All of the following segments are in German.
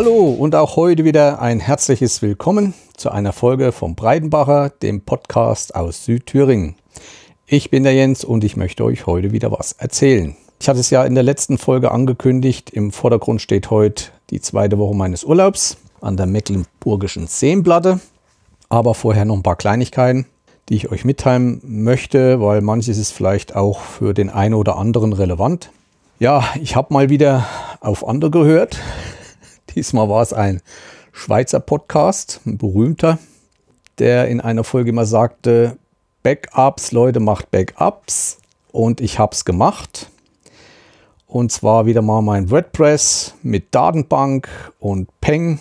Hallo und auch heute wieder ein herzliches Willkommen zu einer Folge vom Breidenbacher, dem Podcast aus Südthüringen. Ich bin der Jens und ich möchte euch heute wieder was erzählen. Ich hatte es ja in der letzten Folge angekündigt. Im Vordergrund steht heute die zweite Woche meines Urlaubs an der Mecklenburgischen Seenplatte. Aber vorher noch ein paar Kleinigkeiten, die ich euch mitteilen möchte, weil manches ist vielleicht auch für den einen oder anderen relevant. Ja, ich habe mal wieder auf andere gehört. Diesmal war es ein Schweizer Podcast, ein berühmter, der in einer Folge immer sagte, Backups, Leute, macht Backups. Und ich habe es gemacht. Und zwar wieder mal mein WordPress mit Datenbank und Peng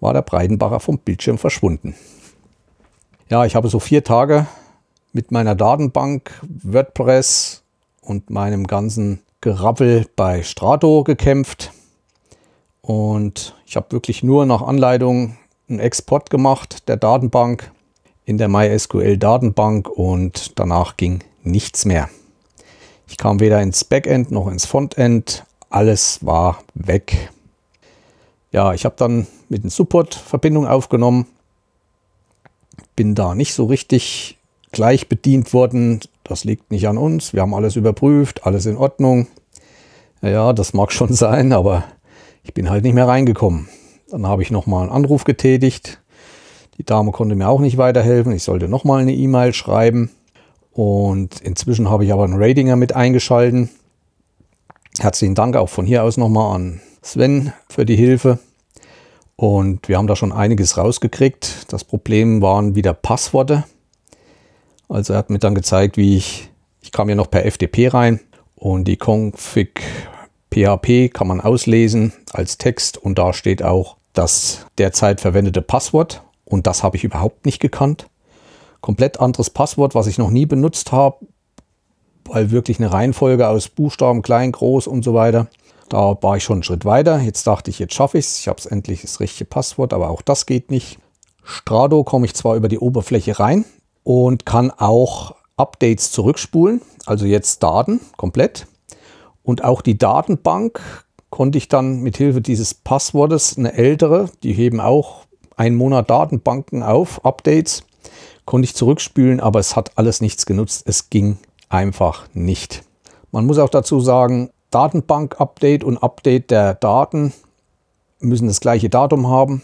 war der Breidenbacher vom Bildschirm verschwunden. Ja, ich habe so vier Tage mit meiner Datenbank, WordPress und meinem ganzen Gerappel bei Strato gekämpft. Und ich habe wirklich nur nach Anleitung einen Export gemacht der Datenbank in der MySQL-Datenbank und danach ging nichts mehr. Ich kam weder ins Backend noch ins Frontend. Alles war weg. Ja, ich habe dann mit dem Support Verbindung aufgenommen. Bin da nicht so richtig gleich bedient worden. Das liegt nicht an uns. Wir haben alles überprüft, alles in Ordnung. Ja, das mag schon sein, aber ich bin halt nicht mehr reingekommen. Dann habe ich nochmal einen Anruf getätigt. Die Dame konnte mir auch nicht weiterhelfen. Ich sollte nochmal eine E-Mail schreiben. Und inzwischen habe ich aber einen Ratinger mit eingeschalten. Herzlichen Dank auch von hier aus nochmal an Sven für die Hilfe. Und wir haben da schon einiges rausgekriegt. Das Problem waren wieder Passworte. Also er hat mir dann gezeigt, wie ich, ich kam ja noch per FTP rein und die Config PHP kann man auslesen als Text und da steht auch das derzeit verwendete Passwort und das habe ich überhaupt nicht gekannt. Komplett anderes Passwort, was ich noch nie benutzt habe, weil wirklich eine Reihenfolge aus Buchstaben, klein, groß und so weiter. Da war ich schon einen Schritt weiter. Jetzt dachte ich, jetzt schaffe ich es. Ich habe es endlich das richtige Passwort, aber auch das geht nicht. Strado komme ich zwar über die Oberfläche rein und kann auch Updates zurückspulen, also jetzt Daten komplett. Und auch die Datenbank konnte ich dann mit Hilfe dieses Passwortes, eine ältere, die heben auch einen Monat Datenbanken auf, Updates, konnte ich zurückspülen, aber es hat alles nichts genutzt. Es ging einfach nicht. Man muss auch dazu sagen, Datenbank-Update und Update der Daten müssen das gleiche Datum haben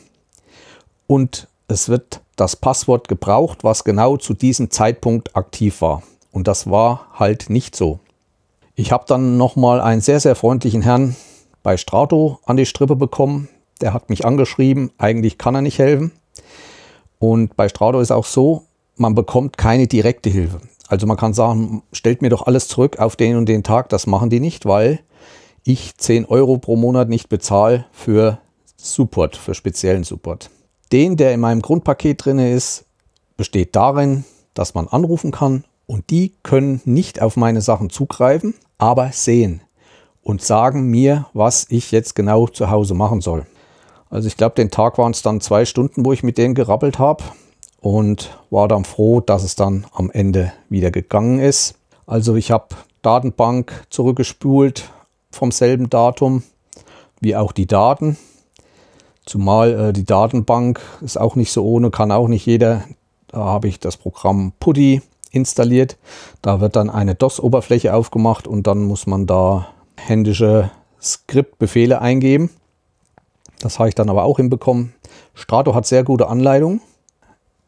und es wird das Passwort gebraucht, was genau zu diesem Zeitpunkt aktiv war. Und das war halt nicht so. Ich habe dann nochmal einen sehr, sehr freundlichen Herrn bei Strato an die Strippe bekommen, der hat mich angeschrieben, eigentlich kann er nicht helfen. Und bei Strado ist auch so, man bekommt keine direkte Hilfe. Also man kann sagen, stellt mir doch alles zurück auf den und den Tag. Das machen die nicht, weil ich 10 Euro pro Monat nicht bezahle für Support, für speziellen Support. Den, der in meinem Grundpaket drin ist, besteht darin, dass man anrufen kann und die können nicht auf meine Sachen zugreifen, aber sehen und sagen mir, was ich jetzt genau zu Hause machen soll. Also ich glaube, den Tag waren es dann zwei Stunden, wo ich mit denen gerappelt habe und war dann froh, dass es dann am Ende wieder gegangen ist. Also ich habe Datenbank zurückgespult vom selben Datum wie auch die Daten. Zumal äh, die Datenbank ist auch nicht so ohne, kann auch nicht jeder. Da habe ich das Programm Putty installiert. Da wird dann eine DOS-Oberfläche aufgemacht und dann muss man da händische Skriptbefehle eingeben. Das habe ich dann aber auch hinbekommen. Strato hat sehr gute Anleitungen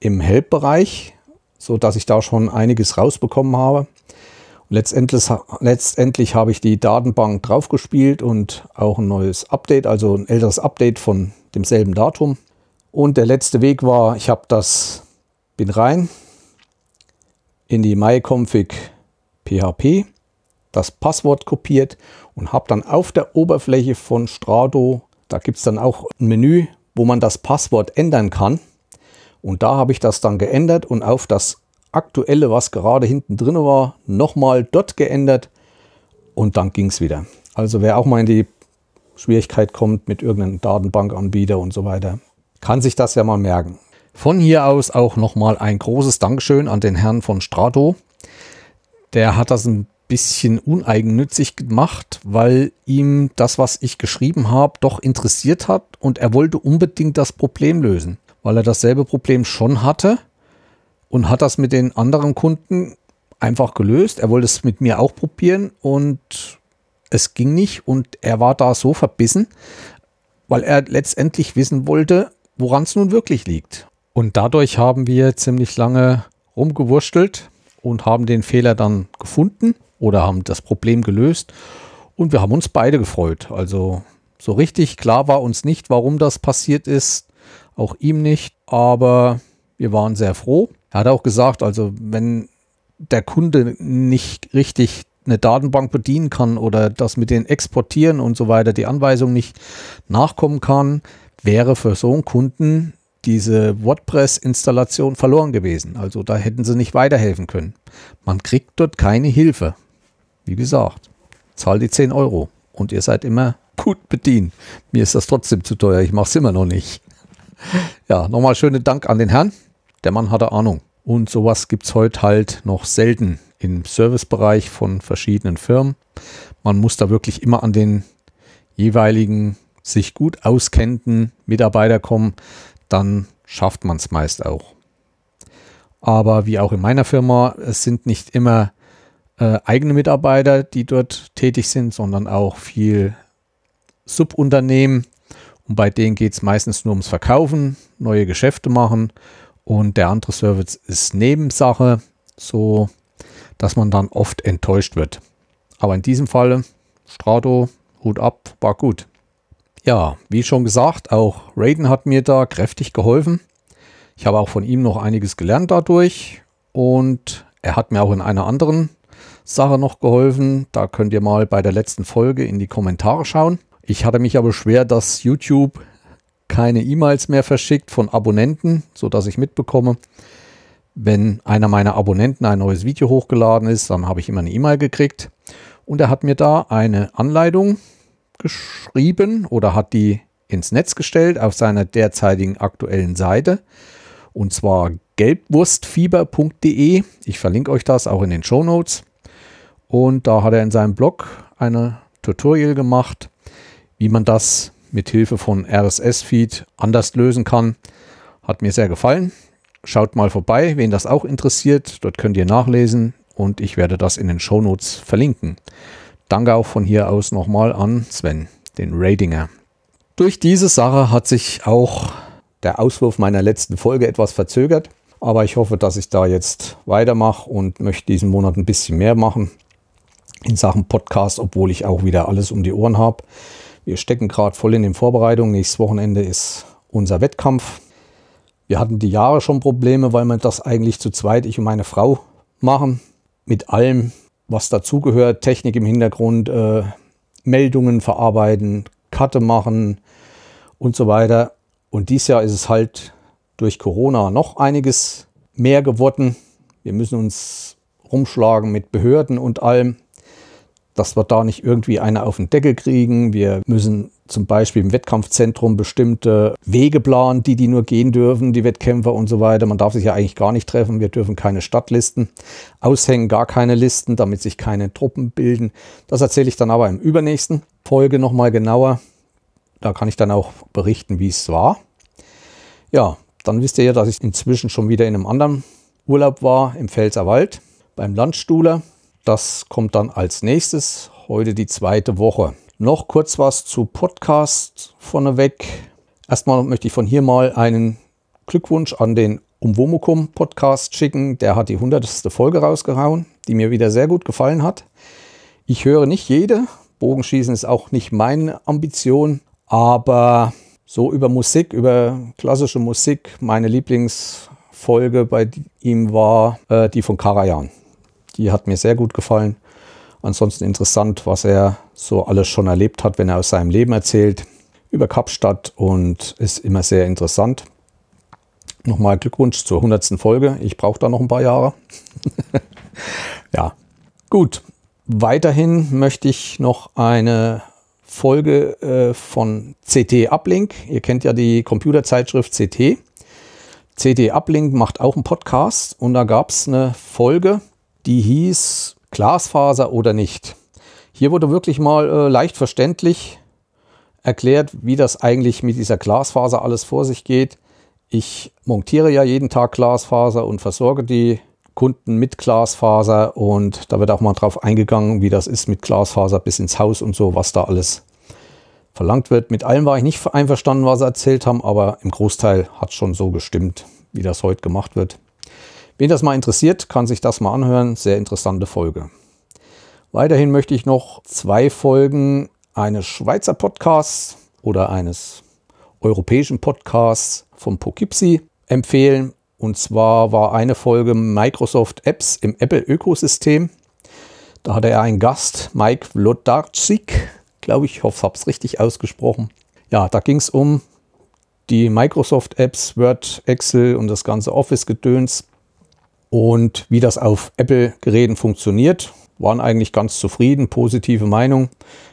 im Help-Bereich, sodass ich da schon einiges rausbekommen habe. Letztendlich, letztendlich habe ich die Datenbank draufgespielt und auch ein neues Update, also ein älteres Update von demselben Datum. Und der letzte Weg war, ich habe das, bin rein in die myconfig PHP, das Passwort kopiert und habe dann auf der Oberfläche von Strato da gibt es dann auch ein Menü, wo man das Passwort ändern kann. Und da habe ich das dann geändert und auf das aktuelle, was gerade hinten drin war, nochmal dort geändert und dann ging es wieder. Also wer auch mal in die Schwierigkeit kommt mit irgendeinem Datenbankanbieter und so weiter, kann sich das ja mal merken. Von hier aus auch nochmal ein großes Dankeschön an den Herrn von Strato. Der hat das ein bisschen uneigennützig gemacht, weil ihm das, was ich geschrieben habe, doch interessiert hat und er wollte unbedingt das Problem lösen, weil er dasselbe Problem schon hatte und hat das mit den anderen Kunden einfach gelöst. Er wollte es mit mir auch probieren und es ging nicht und er war da so verbissen, weil er letztendlich wissen wollte, woran es nun wirklich liegt. Und dadurch haben wir ziemlich lange rumgewurstelt und haben den Fehler dann gefunden oder haben das Problem gelöst und wir haben uns beide gefreut. Also so richtig klar war uns nicht, warum das passiert ist, auch ihm nicht, aber wir waren sehr froh. Er hat auch gesagt, also wenn der Kunde nicht richtig eine Datenbank bedienen kann oder das mit den Exportieren und so weiter, die Anweisung nicht nachkommen kann, wäre für so einen Kunden diese WordPress-Installation verloren gewesen. Also da hätten sie nicht weiterhelfen können. Man kriegt dort keine Hilfe. Wie gesagt, zahl die 10 Euro und ihr seid immer gut bedient. Mir ist das trotzdem zu teuer, ich mache es immer noch nicht. Ja, nochmal schönen Dank an den Herrn. Der Mann hatte Ahnung. Und sowas gibt es heute halt noch selten im Servicebereich von verschiedenen Firmen. Man muss da wirklich immer an den jeweiligen sich gut auskennenden Mitarbeiter kommen, dann schafft man es meist auch. Aber wie auch in meiner Firma, es sind nicht immer äh, eigene Mitarbeiter, die dort tätig sind, sondern auch viel Subunternehmen. Und bei denen geht es meistens nur ums Verkaufen, neue Geschäfte machen und der andere Service ist Nebensache, so dass man dann oft enttäuscht wird. Aber in diesem Fall, Strato, Hut ab, war gut. Ja, wie schon gesagt, auch Raiden hat mir da kräftig geholfen. Ich habe auch von ihm noch einiges gelernt dadurch und er hat mir auch in einer anderen Sache noch geholfen. Da könnt ihr mal bei der letzten Folge in die Kommentare schauen. Ich hatte mich aber schwer, dass YouTube keine E-Mails mehr verschickt von Abonnenten, sodass ich mitbekomme, wenn einer meiner Abonnenten ein neues Video hochgeladen ist, dann habe ich immer eine E-Mail gekriegt. Und er hat mir da eine Anleitung geschrieben oder hat die ins Netz gestellt auf seiner derzeitigen aktuellen Seite. Und zwar gelbwurstfieber.de. Ich verlinke euch das auch in den Show Notes. Und da hat er in seinem Blog eine Tutorial gemacht, wie man das mit Hilfe von RSS-Feed anders lösen kann. Hat mir sehr gefallen. Schaut mal vorbei, wen das auch interessiert. Dort könnt ihr nachlesen und ich werde das in den Shownotes verlinken. Danke auch von hier aus nochmal an Sven, den Ratinger. Durch diese Sache hat sich auch der Auswurf meiner letzten Folge etwas verzögert. Aber ich hoffe, dass ich da jetzt weitermache und möchte diesen Monat ein bisschen mehr machen in Sachen Podcast, obwohl ich auch wieder alles um die Ohren habe. Wir stecken gerade voll in den Vorbereitungen. Nächstes Wochenende ist unser Wettkampf. Wir hatten die Jahre schon Probleme, weil wir das eigentlich zu zweit, ich und meine Frau, machen. Mit allem, was dazugehört, Technik im Hintergrund, äh, Meldungen verarbeiten, Karte machen und so weiter. Und dieses Jahr ist es halt durch Corona noch einiges mehr geworden. Wir müssen uns rumschlagen mit Behörden und allem dass wir da nicht irgendwie eine auf den Deckel kriegen. Wir müssen zum Beispiel im Wettkampfzentrum bestimmte Wege planen, die die nur gehen dürfen, die Wettkämpfer und so weiter. Man darf sich ja eigentlich gar nicht treffen. Wir dürfen keine Stadtlisten aushängen, gar keine Listen, damit sich keine Truppen bilden. Das erzähle ich dann aber im übernächsten Folge nochmal genauer. Da kann ich dann auch berichten, wie es war. Ja, dann wisst ihr ja, dass ich inzwischen schon wieder in einem anderen Urlaub war, im Pfälzerwald, beim Landstuhler. Das kommt dann als nächstes, heute die zweite Woche. Noch kurz was zu Podcast vorneweg. Erstmal möchte ich von hier mal einen Glückwunsch an den Umwomukum Podcast schicken. Der hat die hundertste Folge rausgehauen, die mir wieder sehr gut gefallen hat. Ich höre nicht jede. Bogenschießen ist auch nicht meine Ambition, aber so über Musik, über klassische Musik, meine Lieblingsfolge bei ihm war äh, die von Karajan. Die hat mir sehr gut gefallen. Ansonsten interessant, was er so alles schon erlebt hat, wenn er aus seinem Leben erzählt. Über Kapstadt und ist immer sehr interessant. Nochmal Glückwunsch zur 100. Folge. Ich brauche da noch ein paar Jahre. ja, gut. Weiterhin möchte ich noch eine Folge äh, von CT Uplink. Ihr kennt ja die Computerzeitschrift CT. CT Uplink macht auch einen Podcast und da gab es eine Folge, die hieß Glasfaser oder nicht. Hier wurde wirklich mal äh, leicht verständlich erklärt, wie das eigentlich mit dieser Glasfaser alles vor sich geht. Ich montiere ja jeden Tag Glasfaser und versorge die Kunden mit Glasfaser und da wird auch mal drauf eingegangen, wie das ist mit Glasfaser bis ins Haus und so, was da alles verlangt wird. Mit allem war ich nicht einverstanden, was sie erzählt haben, aber im Großteil hat schon so gestimmt, wie das heute gemacht wird. Wen das mal interessiert, kann sich das mal anhören. Sehr interessante Folge. Weiterhin möchte ich noch zwei Folgen eines Schweizer Podcasts oder eines europäischen Podcasts von Poughkeepsie empfehlen. Und zwar war eine Folge Microsoft Apps im Apple-Ökosystem. Da hatte er einen Gast, Mike Vlodarczyk, glaube ich. Ich hoffe, ich habe es richtig ausgesprochen. Ja, da ging es um die Microsoft-Apps, Word, Excel und das ganze Office-Gedöns und wie das auf Apple-Geräten funktioniert. Waren eigentlich ganz zufrieden, positive Meinung.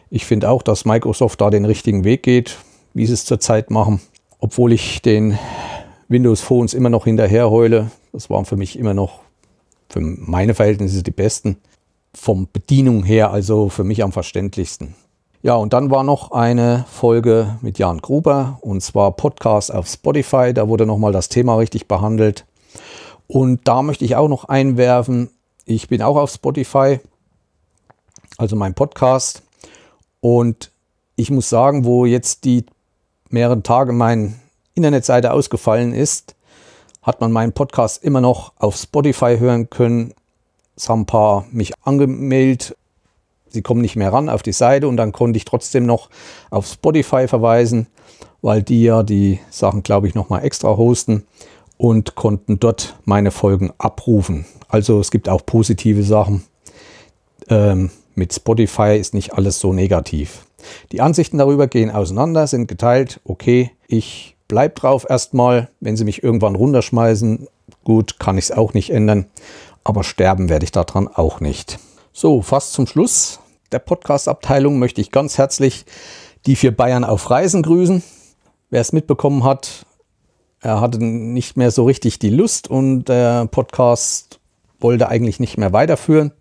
Ich finde auch, dass Microsoft da den richtigen Weg geht, wie sie es zurzeit machen. Obwohl ich den Windows Phones immer noch hinterher heule. Das waren für mich immer noch, für meine Verhältnisse, die besten. Vom Bedienung her, also für mich am verständlichsten. Ja, und dann war noch eine Folge mit Jan Gruber und zwar Podcast auf Spotify. Da wurde nochmal das Thema richtig behandelt. Und da möchte ich auch noch einwerfen, ich bin auch auf Spotify, also mein Podcast. Und ich muss sagen, wo jetzt die mehreren Tage meine Internetseite ausgefallen ist, hat man meinen Podcast immer noch auf Spotify hören können. Es haben ein paar mich angemeldet sie kommen nicht mehr ran auf die Seite und dann konnte ich trotzdem noch auf Spotify verweisen, weil die ja die Sachen, glaube ich, nochmal extra hosten und konnten dort meine Folgen abrufen. Also es gibt auch positive Sachen. Ähm, mit Spotify ist nicht alles so negativ. Die Ansichten darüber gehen auseinander, sind geteilt. Okay, ich bleibe drauf erstmal. Wenn sie mich irgendwann runterschmeißen, gut, kann ich es auch nicht ändern. Aber sterben werde ich daran auch nicht. So, fast zum Schluss der Podcast-Abteilung möchte ich ganz herzlich die vier Bayern auf Reisen grüßen. Wer es mitbekommen hat, er hatte nicht mehr so richtig die Lust und der Podcast wollte eigentlich nicht mehr weiterführen.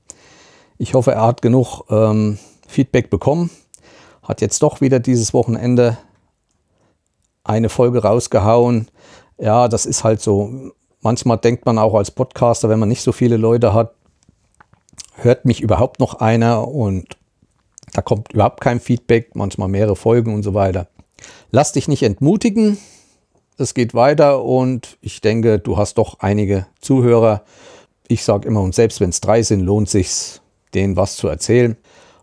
Ich hoffe, er hat genug ähm, Feedback bekommen. Hat jetzt doch wieder dieses Wochenende eine Folge rausgehauen. Ja, das ist halt so. Manchmal denkt man auch als Podcaster, wenn man nicht so viele Leute hat, hört mich überhaupt noch einer und da kommt überhaupt kein Feedback, manchmal mehrere Folgen und so weiter. Lass dich nicht entmutigen. Es geht weiter und ich denke, du hast doch einige Zuhörer. Ich sage immer, und selbst wenn es drei sind, lohnt sich denen was zu erzählen.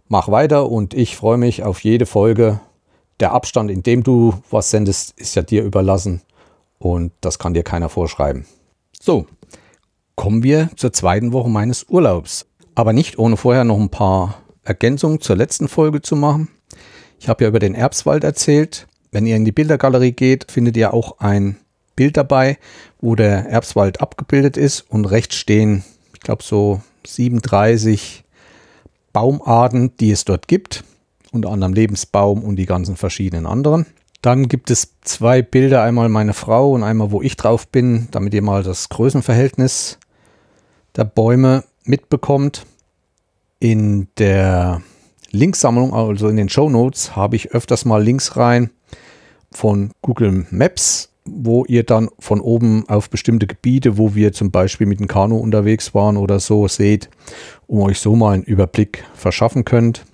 Mach weiter und ich freue mich auf jede Folge. Der Abstand, in dem du was sendest, ist ja dir überlassen und das kann dir keiner vorschreiben. So, kommen wir zur zweiten Woche meines Urlaubs. Aber nicht ohne vorher noch ein paar Ergänzung zur letzten Folge zu machen. Ich habe ja über den Erbswald erzählt. Wenn ihr in die Bildergalerie geht, findet ihr auch ein Bild dabei, wo der Erbswald abgebildet ist und rechts stehen, ich glaube so 37 Baumarten, die es dort gibt, unter anderem Lebensbaum und die ganzen verschiedenen anderen. Dann gibt es zwei Bilder, einmal meine Frau und einmal wo ich drauf bin, damit ihr mal das Größenverhältnis der Bäume mitbekommt. In der Linksammlung, also in den Show Notes, habe ich öfters mal Links rein von Google Maps, wo ihr dann von oben auf bestimmte Gebiete, wo wir zum Beispiel mit dem Kanu unterwegs waren oder so, seht, um euch so mal einen Überblick verschaffen könnt.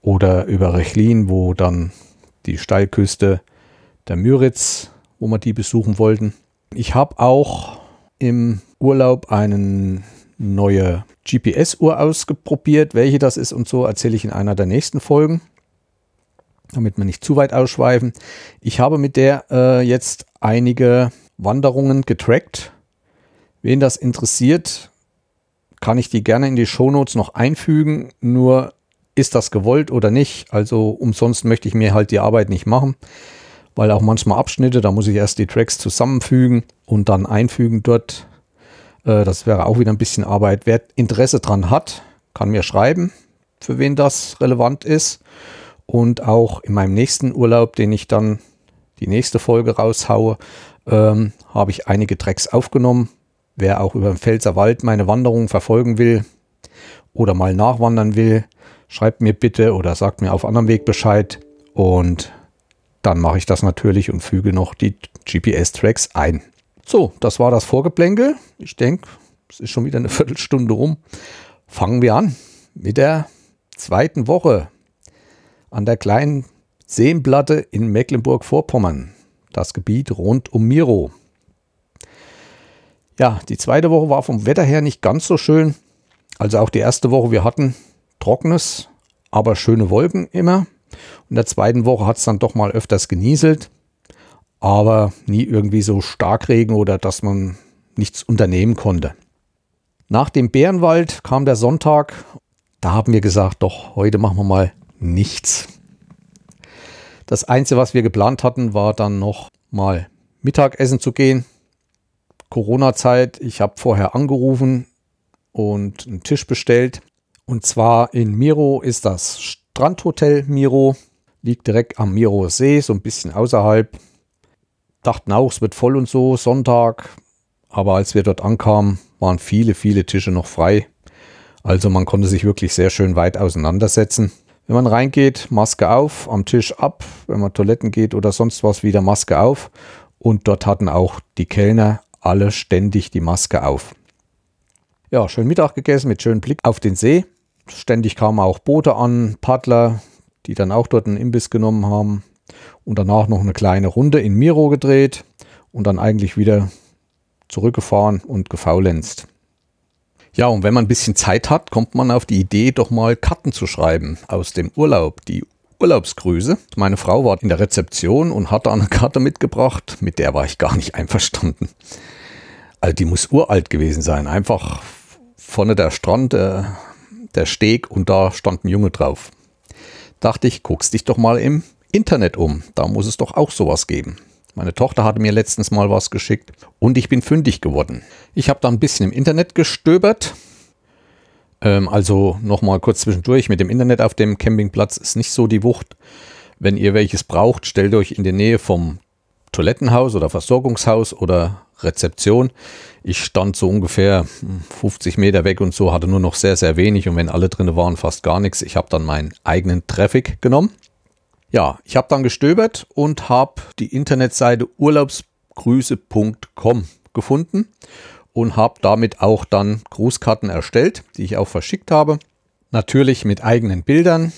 Oder über Rechlin, wo dann die Steilküste der Müritz, wo wir die besuchen wollten. Ich habe auch im Urlaub einen neue GPS-Uhr ausprobiert. Welche das ist und so erzähle ich in einer der nächsten Folgen, damit wir nicht zu weit ausschweifen. Ich habe mit der äh, jetzt einige Wanderungen getrackt. Wen das interessiert, kann ich die gerne in die Shownotes noch einfügen. Nur ist das gewollt oder nicht? Also umsonst möchte ich mir halt die Arbeit nicht machen, weil auch manchmal Abschnitte, da muss ich erst die Tracks zusammenfügen und dann einfügen dort äh, das wäre auch wieder ein bisschen Arbeit. Wer Interesse dran hat, kann mir schreiben, für wen das relevant ist. Und auch in meinem nächsten Urlaub, den ich dann die nächste Folge raushaue, ähm, habe ich einige Tracks aufgenommen. Wer auch über den Pfälzer Wald meine Wanderung verfolgen will oder mal nachwandern will, schreibt mir bitte oder sagt mir auf anderem Weg Bescheid und dann mache ich das natürlich und füge noch die GPS-Tracks ein. So, das war das Vorgeplänkel. Ich denke, es ist schon wieder eine Viertelstunde rum. Fangen wir an mit der zweiten Woche an der kleinen Seenplatte in Mecklenburg-Vorpommern, das Gebiet rund um Miro. Ja, die zweite Woche war vom Wetter her nicht ganz so schön. Also auch die erste Woche, wir hatten trockenes, aber schöne Wolken immer. Und in der zweiten Woche hat es dann doch mal öfters genieselt, aber nie irgendwie so Starkregen oder dass man nichts unternehmen konnte. Nach dem Bärenwald kam der Sonntag. Da haben wir gesagt, doch, heute machen wir mal nichts. Das Einzige, was wir geplant hatten, war dann noch mal Mittagessen zu gehen. Corona-Zeit. Ich habe vorher angerufen und einen Tisch bestellt. Und zwar in Miro ist das Strandhotel Miro. Liegt direkt am Miro See, so ein bisschen außerhalb. Dachten auch, es wird voll und so, Sonntag. Aber als wir dort ankamen, waren viele, viele Tische noch frei. Also man konnte sich wirklich sehr schön weit auseinandersetzen. Wenn man reingeht, Maske auf, am Tisch ab. Wenn man Toiletten geht oder sonst was, wieder Maske auf. Und dort hatten auch die Kellner alle ständig die Maske auf. Ja, schön Mittag gegessen mit schönem Blick auf den See. Ständig kamen auch Boote an, Paddler, die dann auch dort einen Imbiss genommen haben. Und danach noch eine kleine Runde in Miro gedreht und dann eigentlich wieder zurückgefahren und gefaulenzt. Ja, und wenn man ein bisschen Zeit hat, kommt man auf die Idee, doch mal Karten zu schreiben aus dem Urlaub. Die Urlaubsgrüße. Meine Frau war in der Rezeption und hatte eine Karte mitgebracht, mit der war ich gar nicht einverstanden. Also die muss uralt gewesen sein. Einfach vorne der Strand, äh, der Steg und da stand ein Junge drauf. Dachte ich, guckst dich doch mal im Internet um. Da muss es doch auch sowas geben. Meine Tochter hatte mir letztens mal was geschickt und ich bin fündig geworden. Ich habe da ein bisschen im Internet gestöbert ähm, also nochmal kurz zwischendurch, mit dem Internet auf dem Campingplatz ist nicht so die Wucht. Wenn ihr welches braucht, stellt euch in die Nähe vom Toilettenhaus oder Versorgungshaus oder Rezeption. Ich stand so ungefähr 50 Meter weg und so, hatte nur noch sehr, sehr wenig und wenn alle drin waren, fast gar nichts. Ich habe dann meinen eigenen Traffic genommen. Ja, ich habe dann gestöbert und habe die Internetseite urlaubsgrüße.com gefunden und habe damit auch dann Grußkarten erstellt, die ich auch verschickt habe. Natürlich mit eigenen Bildern,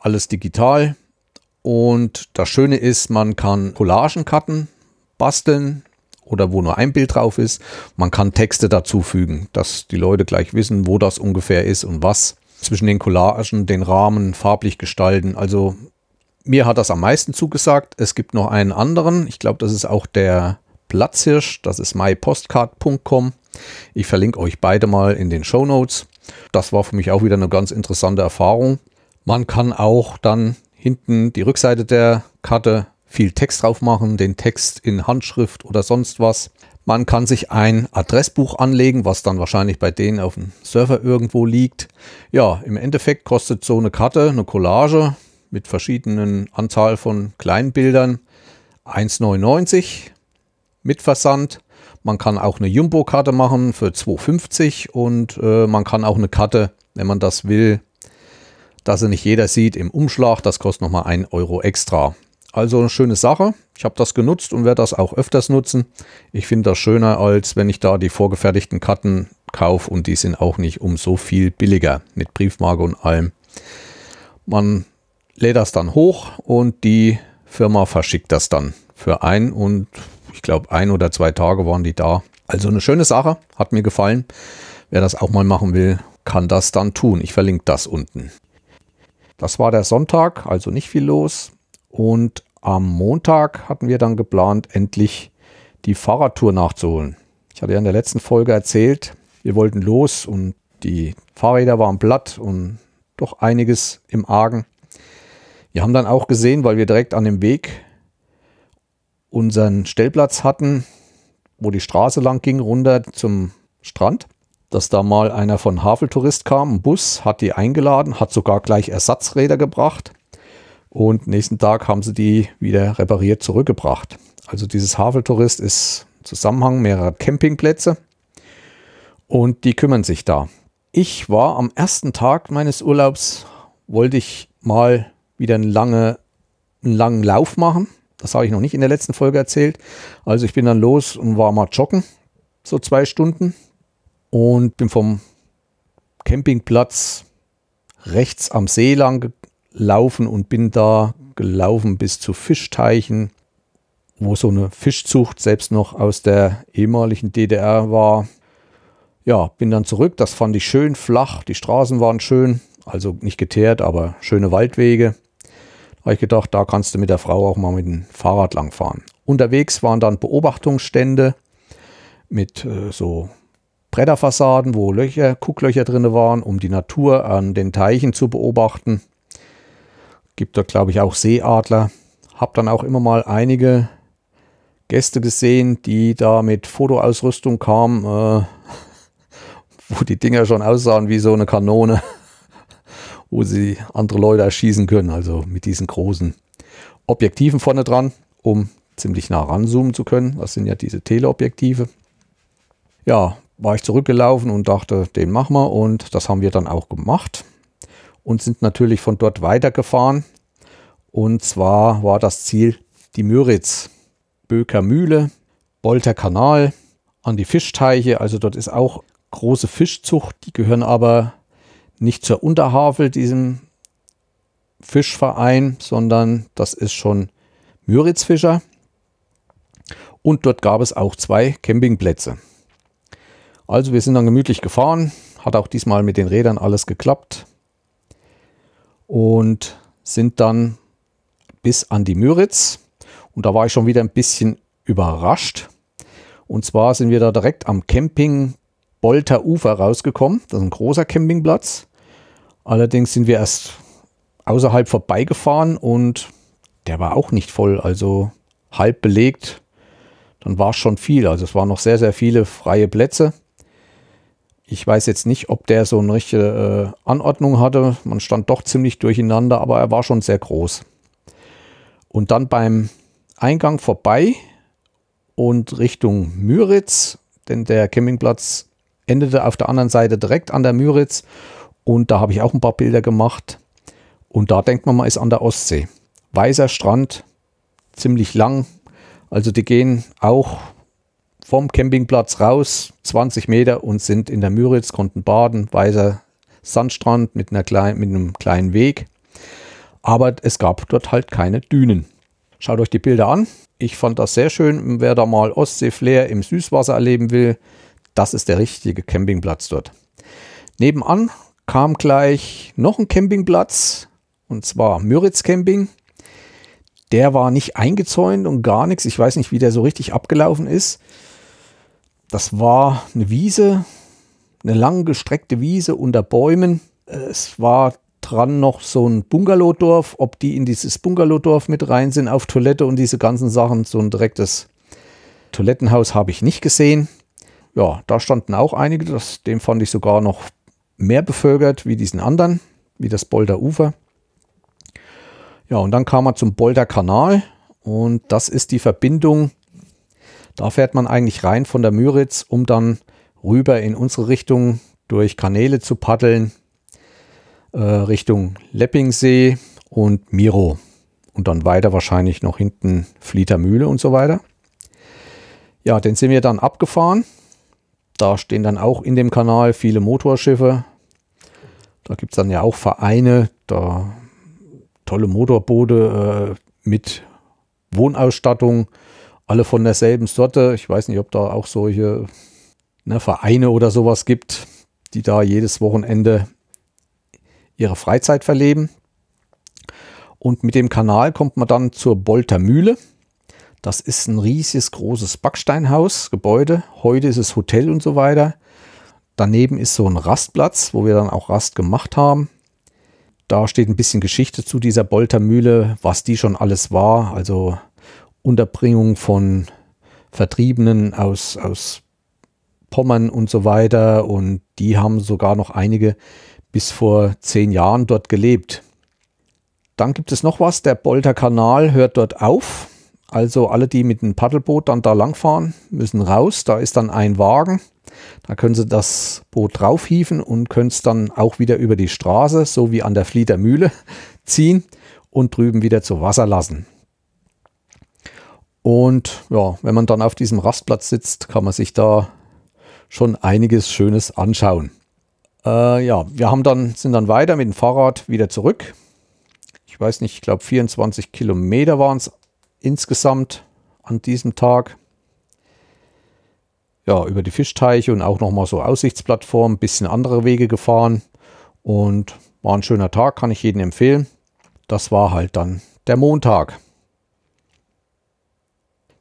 alles digital. Und das Schöne ist, man kann Collagenkarten basteln oder wo nur ein Bild drauf ist. Man kann Texte dazufügen, dass die Leute gleich wissen, wo das ungefähr ist und was. Zwischen den Collagen, den Rahmen farblich gestalten. Also mir hat das am meisten zugesagt. Es gibt noch einen anderen. Ich glaube, das ist auch der Platzhirsch, das ist mypostcard.com. Ich verlinke euch beide mal in den Show Notes. Das war für mich auch wieder eine ganz interessante Erfahrung. Man kann auch dann hinten die Rückseite der Karte viel Text drauf machen, den Text in Handschrift oder sonst was. Man kann sich ein Adressbuch anlegen, was dann wahrscheinlich bei denen auf dem Server irgendwo liegt. Ja, im Endeffekt kostet so eine Karte, eine Collage mit verschiedenen Anzahl von Kleinbildern 1,99 mit Versand. Man kann auch eine Jumbo-Karte machen für 2,50 und äh, man kann auch eine Karte, wenn man das will, dass sie nicht jeder sieht, im Umschlag. Das kostet nochmal 1 Euro extra. Also eine schöne Sache. Ich habe das genutzt und werde das auch öfters nutzen. Ich finde das schöner, als wenn ich da die vorgefertigten Karten kaufe und die sind auch nicht um so viel billiger mit Briefmarke und allem. Man lädt das dann hoch und die Firma verschickt das dann für ein und ich glaube, ein oder zwei Tage waren die da. Also eine schöne Sache, hat mir gefallen. Wer das auch mal machen will, kann das dann tun. Ich verlinke das unten. Das war der Sonntag, also nicht viel los. Und am Montag hatten wir dann geplant, endlich die Fahrradtour nachzuholen. Ich hatte ja in der letzten Folge erzählt, wir wollten los und die Fahrräder waren platt und doch einiges im Argen. Wir haben dann auch gesehen, weil wir direkt an dem Weg unseren Stellplatz hatten, wo die Straße lang ging, runter zum Strand, dass da mal einer von Haveltourist kam, ein Bus, hat die eingeladen, hat sogar gleich Ersatzräder gebracht und nächsten Tag haben sie die wieder repariert zurückgebracht. Also dieses Haveltourist ist Zusammenhang mehrerer Campingplätze und die kümmern sich da. Ich war am ersten Tag meines Urlaubs, wollte ich mal wieder eine lange, einen langen Lauf machen. Das habe ich noch nicht in der letzten Folge erzählt. Also ich bin dann los und war mal joggen, so zwei Stunden. Und bin vom Campingplatz rechts am See lang gelaufen und bin da gelaufen bis zu Fischteichen, wo so eine Fischzucht selbst noch aus der ehemaligen DDR war. Ja, bin dann zurück. Das fand ich schön flach. Die Straßen waren schön, also nicht geteert, aber schöne Waldwege. Habe ich gedacht, da kannst du mit der Frau auch mal mit dem Fahrrad langfahren. Unterwegs waren dann Beobachtungsstände mit äh, so Bretterfassaden, wo Löcher, Gucklöcher drin waren, um die Natur an den Teichen zu beobachten. Gibt da, glaube ich, auch Seeadler. Hab dann auch immer mal einige Gäste gesehen, die da mit Fotoausrüstung kamen, äh, wo die Dinger schon aussahen wie so eine Kanone, wo sie andere Leute erschießen können. Also mit diesen großen Objektiven vorne dran, um ziemlich nah ranzoomen zu können. Das sind ja diese Teleobjektive. Ja, war ich zurückgelaufen und dachte, den machen wir und das haben wir dann auch gemacht und sind natürlich von dort weitergefahren. Und zwar war das Ziel die Müritz, Böker Mühle, Bolter Kanal, an die Fischteiche. Also dort ist auch große Fischzucht. Die gehören aber nicht zur Unterhavel, diesem Fischverein, sondern das ist schon Müritzfischer. Und dort gab es auch zwei Campingplätze. Also wir sind dann gemütlich gefahren, hat auch diesmal mit den Rädern alles geklappt und sind dann bis an die Müritz und da war ich schon wieder ein bisschen überrascht. Und zwar sind wir da direkt am Camping Bolter Ufer rausgekommen. Das ist ein großer Campingplatz. Allerdings sind wir erst außerhalb vorbeigefahren und der war auch nicht voll, also halb belegt. Dann war es schon viel. Also es waren noch sehr, sehr viele freie Plätze. Ich weiß jetzt nicht, ob der so eine richtige äh, Anordnung hatte. Man stand doch ziemlich durcheinander, aber er war schon sehr groß. Und dann beim Eingang vorbei und Richtung Müritz, denn der Campingplatz endete auf der anderen Seite direkt an der Müritz. Und da habe ich auch ein paar Bilder gemacht. Und da denkt man mal, ist an der Ostsee. Weißer Strand, ziemlich lang. Also die gehen auch vom Campingplatz raus, 20 Meter und sind in der Müritz, konnten baden, weißer Sandstrand mit, einer klein, mit einem kleinen Weg. Aber es gab dort halt keine Dünen. Schaut euch die Bilder an. Ich fand das sehr schön. Wer da mal Ostsee-Flair im Süßwasser erleben will, das ist der richtige Campingplatz dort. Nebenan kam gleich noch ein Campingplatz und zwar Müritz Camping. Der war nicht eingezäunt und gar nichts. Ich weiß nicht, wie der so richtig abgelaufen ist. Das war eine Wiese, eine lang gestreckte Wiese unter Bäumen. Es war dran noch so ein Bungalowdorf. Ob die in dieses Bungalowdorf mit rein sind, auf Toilette und diese ganzen Sachen. So ein direktes Toilettenhaus habe ich nicht gesehen. Ja, da standen auch einige. Das, dem fand ich sogar noch mehr bevölkert wie diesen anderen, wie das Bolder Ufer. Ja, und dann kam man zum Bolder Kanal. Und das ist die Verbindung da fährt man eigentlich rein von der Müritz, um dann rüber in unsere Richtung durch Kanäle zu paddeln, äh, Richtung Leppingsee und Miro. Und dann weiter wahrscheinlich noch hinten Flieter Mühle und so weiter. Ja, den sind wir dann abgefahren. Da stehen dann auch in dem Kanal viele Motorschiffe. Da gibt es dann ja auch Vereine, da tolle Motorboote äh, mit Wohnausstattung alle von derselben Sorte. Ich weiß nicht, ob da auch solche ne, Vereine oder sowas gibt, die da jedes Wochenende ihre Freizeit verleben. Und mit dem Kanal kommt man dann zur Bolter Mühle. Das ist ein riesiges, großes Backsteinhaus, Gebäude. Heute ist es Hotel und so weiter. Daneben ist so ein Rastplatz, wo wir dann auch Rast gemacht haben. Da steht ein bisschen Geschichte zu dieser Bolter Mühle, was die schon alles war. Also Unterbringung von Vertriebenen aus, aus Pommern und so weiter. Und die haben sogar noch einige bis vor zehn Jahren dort gelebt. Dann gibt es noch was, der Bolter Kanal hört dort auf. Also alle, die mit dem Paddelboot dann da langfahren, müssen raus. Da ist dann ein Wagen. Da können Sie das Boot draufhieven und können es dann auch wieder über die Straße, so wie an der Flieder Mühle, ziehen und drüben wieder zu Wasser lassen. Und ja, wenn man dann auf diesem Rastplatz sitzt, kann man sich da schon einiges Schönes anschauen. Äh, ja, wir haben dann, sind dann weiter mit dem Fahrrad wieder zurück. Ich weiß nicht, ich glaube 24 Kilometer waren es insgesamt an diesem Tag. Ja, über die Fischteiche und auch nochmal so Aussichtsplattformen, bisschen andere Wege gefahren. Und war ein schöner Tag, kann ich jedem empfehlen. Das war halt dann der Montag.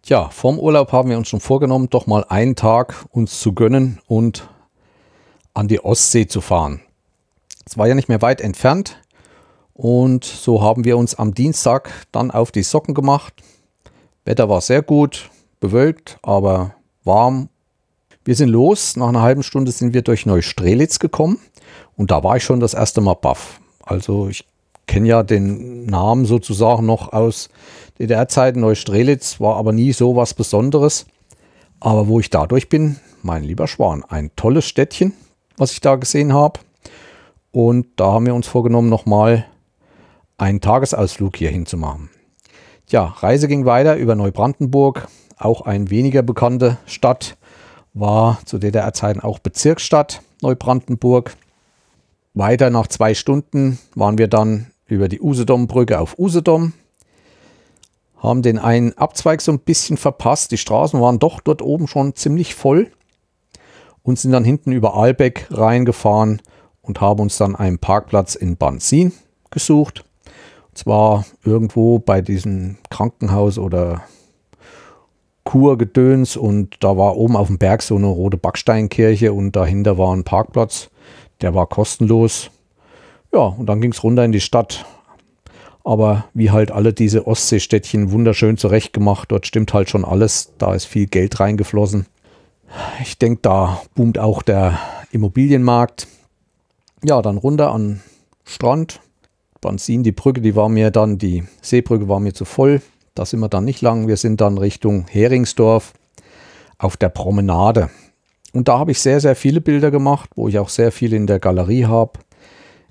Tja, vorm Urlaub haben wir uns schon vorgenommen, doch mal einen Tag uns zu gönnen und an die Ostsee zu fahren. Es war ja nicht mehr weit entfernt und so haben wir uns am Dienstag dann auf die Socken gemacht. Wetter war sehr gut, bewölkt, aber warm. Wir sind los. Nach einer halben Stunde sind wir durch Neustrelitz gekommen und da war ich schon das erste Mal baff. Also ich kenne ja den Namen sozusagen noch aus DDR-Zeiten. Neustrelitz war aber nie so was Besonderes. Aber wo ich dadurch bin, mein lieber Schwan, ein tolles Städtchen, was ich da gesehen habe. Und da haben wir uns vorgenommen, nochmal einen Tagesausflug hier hinzumachen. Ja, Reise ging weiter über Neubrandenburg, auch eine weniger bekannte Stadt, war zu DDR-Zeiten auch Bezirksstadt Neubrandenburg. Weiter nach zwei Stunden waren wir dann über die Usedom-Brücke auf Usedom, haben den einen Abzweig so ein bisschen verpasst. Die Straßen waren doch dort oben schon ziemlich voll und sind dann hinten über Albeck reingefahren und haben uns dann einen Parkplatz in Banzin gesucht. Und zwar irgendwo bei diesem Krankenhaus oder Kurgedöns und da war oben auf dem Berg so eine rote Backsteinkirche und dahinter war ein Parkplatz, der war kostenlos. Ja, und dann ging es runter in die Stadt. Aber wie halt alle diese Ostseestädtchen wunderschön zurechtgemacht. Dort stimmt halt schon alles. Da ist viel Geld reingeflossen. Ich denke, da boomt auch der Immobilienmarkt. Ja, dann runter an Strand. Banzin, die Brücke, die war mir dann, die Seebrücke war mir zu voll. Da sind wir dann nicht lang. Wir sind dann Richtung Heringsdorf auf der Promenade. Und da habe ich sehr, sehr viele Bilder gemacht, wo ich auch sehr viel in der Galerie habe.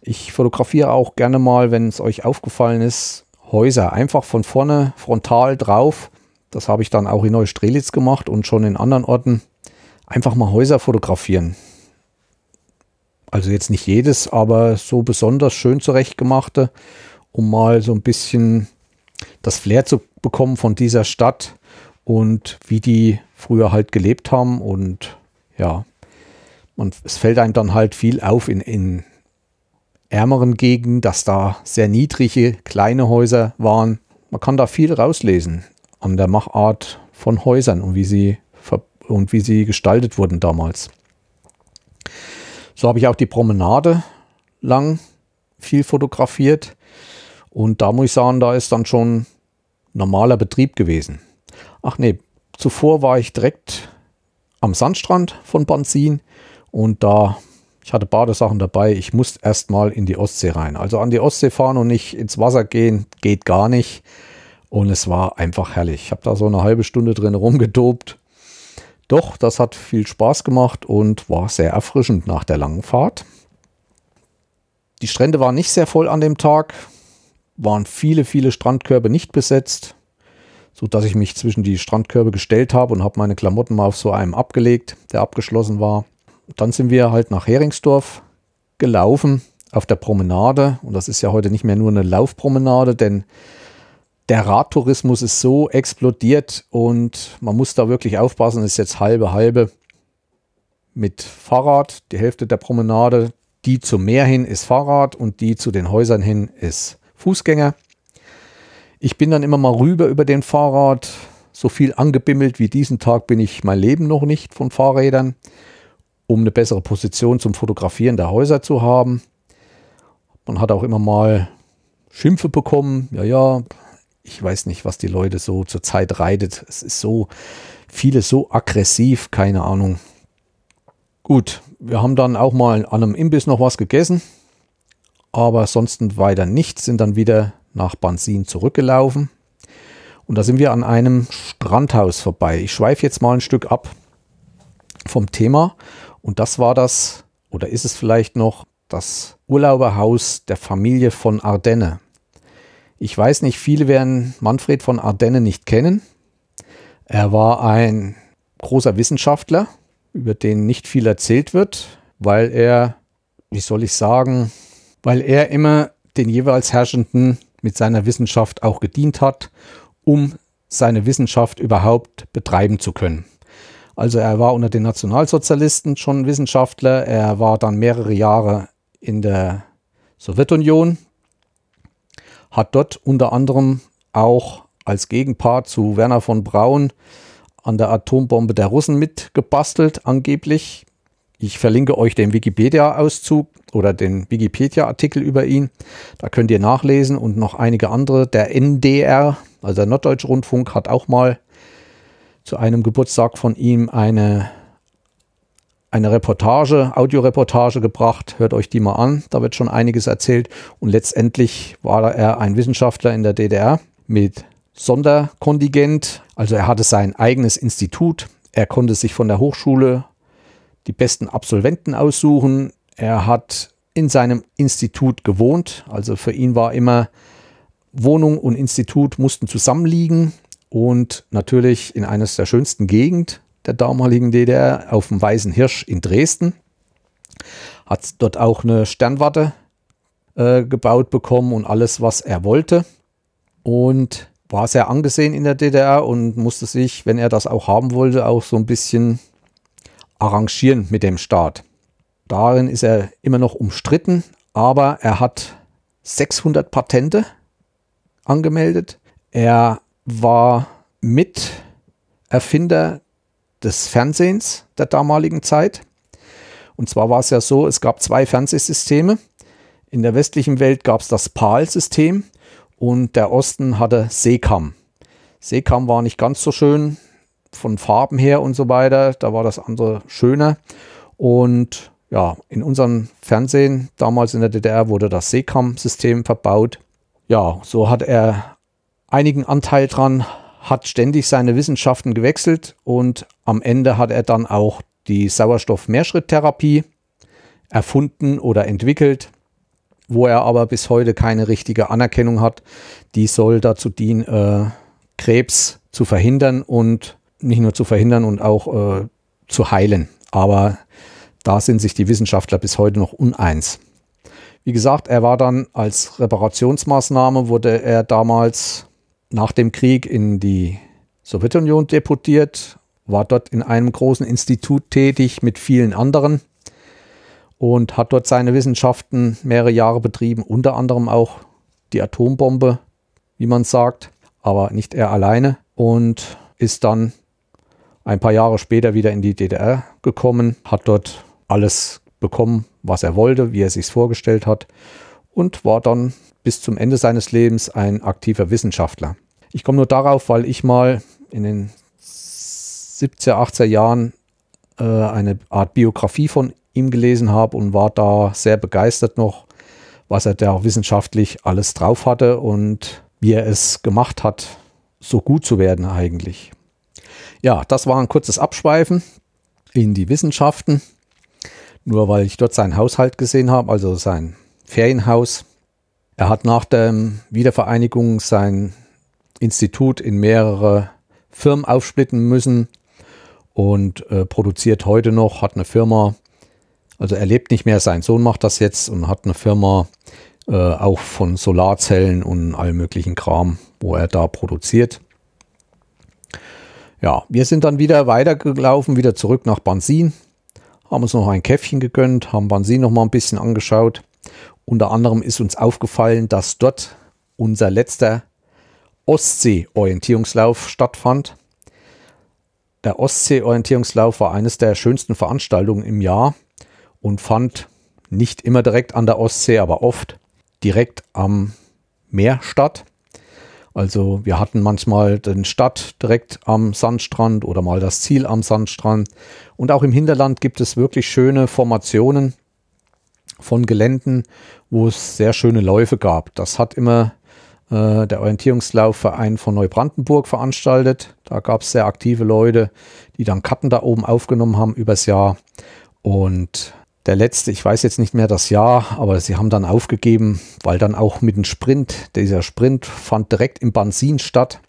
Ich fotografiere auch gerne mal, wenn es euch aufgefallen ist, Häuser einfach von vorne frontal drauf. Das habe ich dann auch in Neustrelitz gemacht und schon in anderen Orten. Einfach mal Häuser fotografieren. Also jetzt nicht jedes, aber so besonders schön zurechtgemachte, um mal so ein bisschen das Flair zu bekommen von dieser Stadt und wie die früher halt gelebt haben. Und ja, man, es fällt einem dann halt viel auf in, in ärmeren Gegenden, dass da sehr niedrige, kleine Häuser waren. Man kann da viel rauslesen an der Machart von Häusern und wie sie, und wie sie gestaltet wurden damals. So habe ich auch die Promenade lang viel fotografiert. Und da muss ich sagen, da ist dann schon normaler Betrieb gewesen. Ach nee, zuvor war ich direkt am Sandstrand von Banzin und da ich hatte Badesachen dabei. Ich musste erstmal in die Ostsee rein. Also an die Ostsee fahren und nicht ins Wasser gehen, geht gar nicht. Und es war einfach herrlich. Ich habe da so eine halbe Stunde drin rumgedobt. Doch, das hat viel Spaß gemacht und war sehr erfrischend nach der langen Fahrt. Die Strände waren nicht sehr voll an dem Tag, waren viele, viele Strandkörbe nicht besetzt, so dass ich mich zwischen die Strandkörbe gestellt habe und habe meine Klamotten mal auf so einem abgelegt, der abgeschlossen war dann sind wir halt nach Heringsdorf gelaufen auf der Promenade. Und das ist ja heute nicht mehr nur eine Laufpromenade, denn der Radtourismus ist so explodiert und man muss da wirklich aufpassen. Es ist jetzt halbe halbe mit Fahrrad. Die Hälfte der Promenade, die zum Meer hin ist Fahrrad und die zu den Häusern hin ist Fußgänger. Ich bin dann immer mal rüber über den Fahrrad. So viel angebimmelt wie diesen Tag bin ich mein Leben noch nicht von Fahrrädern um eine bessere Position zum Fotografieren der Häuser zu haben. Man hat auch immer mal Schimpfe bekommen. Ja, ja, ich weiß nicht, was die Leute so zur Zeit reitet. Es ist so, vieles so aggressiv, keine Ahnung. Gut, wir haben dann auch mal an einem Imbiss noch was gegessen, aber sonst weiter nichts, sind dann wieder nach Bansin zurückgelaufen. Und da sind wir an einem Strandhaus vorbei. Ich schweife jetzt mal ein Stück ab. vom Thema. Und das war das, oder ist es vielleicht noch, das Urlauberhaus der Familie von Ardenne. Ich weiß nicht, viele werden Manfred von Ardenne nicht kennen. Er war ein großer Wissenschaftler, über den nicht viel erzählt wird, weil er, wie soll ich sagen, weil er immer den jeweils Herrschenden mit seiner Wissenschaft auch gedient hat, um seine Wissenschaft überhaupt betreiben zu können. Also er war unter den Nationalsozialisten schon Wissenschaftler, er war dann mehrere Jahre in der Sowjetunion, hat dort unter anderem auch als Gegenpart zu Werner von Braun an der Atombombe der Russen mitgebastelt, angeblich. Ich verlinke euch den Wikipedia-Auszug oder den Wikipedia-Artikel über ihn. Da könnt ihr nachlesen und noch einige andere. Der NDR, also der Norddeutsche Rundfunk, hat auch mal zu einem Geburtstag von ihm eine, eine Reportage, Audioreportage gebracht. Hört euch die mal an, da wird schon einiges erzählt. Und letztendlich war er ein Wissenschaftler in der DDR mit Sonderkontingent. Also er hatte sein eigenes Institut. Er konnte sich von der Hochschule die besten Absolventen aussuchen. Er hat in seinem Institut gewohnt. Also für ihn war immer Wohnung und Institut mussten zusammenliegen und natürlich in eines der schönsten Gegend der damaligen DDR auf dem Weißen Hirsch in Dresden. Hat dort auch eine Sternwarte äh, gebaut bekommen und alles, was er wollte. Und war sehr angesehen in der DDR und musste sich, wenn er das auch haben wollte, auch so ein bisschen arrangieren mit dem Staat. Darin ist er immer noch umstritten, aber er hat 600 Patente angemeldet. Er war Miterfinder des Fernsehens der damaligen Zeit. Und zwar war es ja so, es gab zwei Fernsehsysteme. In der westlichen Welt gab es das PAL-System und der Osten hatte Seekam. Seekam war nicht ganz so schön von Farben her und so weiter. Da war das andere schöner. Und ja, in unserem Fernsehen, damals in der DDR, wurde das Seekam-System verbaut. Ja, so hat er einigen Anteil dran, hat ständig seine Wissenschaften gewechselt und am Ende hat er dann auch die Sauerstoff-Mehrschritttherapie erfunden oder entwickelt, wo er aber bis heute keine richtige Anerkennung hat. Die soll dazu dienen, äh, Krebs zu verhindern und nicht nur zu verhindern und auch äh, zu heilen. Aber da sind sich die Wissenschaftler bis heute noch uneins. Wie gesagt, er war dann als Reparationsmaßnahme, wurde er damals nach dem Krieg in die Sowjetunion deportiert, war dort in einem großen Institut tätig mit vielen anderen und hat dort seine Wissenschaften mehrere Jahre betrieben, unter anderem auch die Atombombe, wie man sagt, aber nicht er alleine und ist dann ein paar Jahre später wieder in die DDR gekommen, hat dort alles bekommen, was er wollte, wie er sich vorgestellt hat und war dann bis zum Ende seines Lebens ein aktiver Wissenschaftler. Ich komme nur darauf, weil ich mal in den 70er, 80er Jahren äh, eine Art Biografie von ihm gelesen habe und war da sehr begeistert noch, was er da wissenschaftlich alles drauf hatte und wie er es gemacht hat, so gut zu werden eigentlich. Ja, das war ein kurzes Abschweifen in die Wissenschaften. Nur weil ich dort seinen Haushalt gesehen habe, also sein Ferienhaus. Er hat nach der Wiedervereinigung sein Institut in mehrere Firmen aufsplitten müssen und äh, produziert heute noch, hat eine Firma, also er lebt nicht mehr, sein Sohn macht das jetzt und hat eine Firma äh, auch von Solarzellen und allem möglichen Kram, wo er da produziert. Ja, wir sind dann wieder weitergelaufen, wieder zurück nach Bansin haben uns noch ein Käffchen gegönnt, haben Bansin noch mal ein bisschen angeschaut. Unter anderem ist uns aufgefallen, dass dort unser letzter Ostsee-Orientierungslauf stattfand. Der Ostsee-Orientierungslauf war eines der schönsten Veranstaltungen im Jahr und fand nicht immer direkt an der Ostsee, aber oft direkt am Meer statt. Also wir hatten manchmal den Stadt direkt am Sandstrand oder mal das Ziel am Sandstrand. Und auch im Hinterland gibt es wirklich schöne Formationen von Geländen, wo es sehr schöne Läufe gab. Das hat immer äh, der Orientierungslaufverein von Neubrandenburg veranstaltet. Da gab es sehr aktive Leute, die dann Karten da oben aufgenommen haben übers Jahr. Und der letzte, ich weiß jetzt nicht mehr das Jahr, aber sie haben dann aufgegeben, weil dann auch mit dem Sprint, dieser Sprint fand direkt im Bansin statt.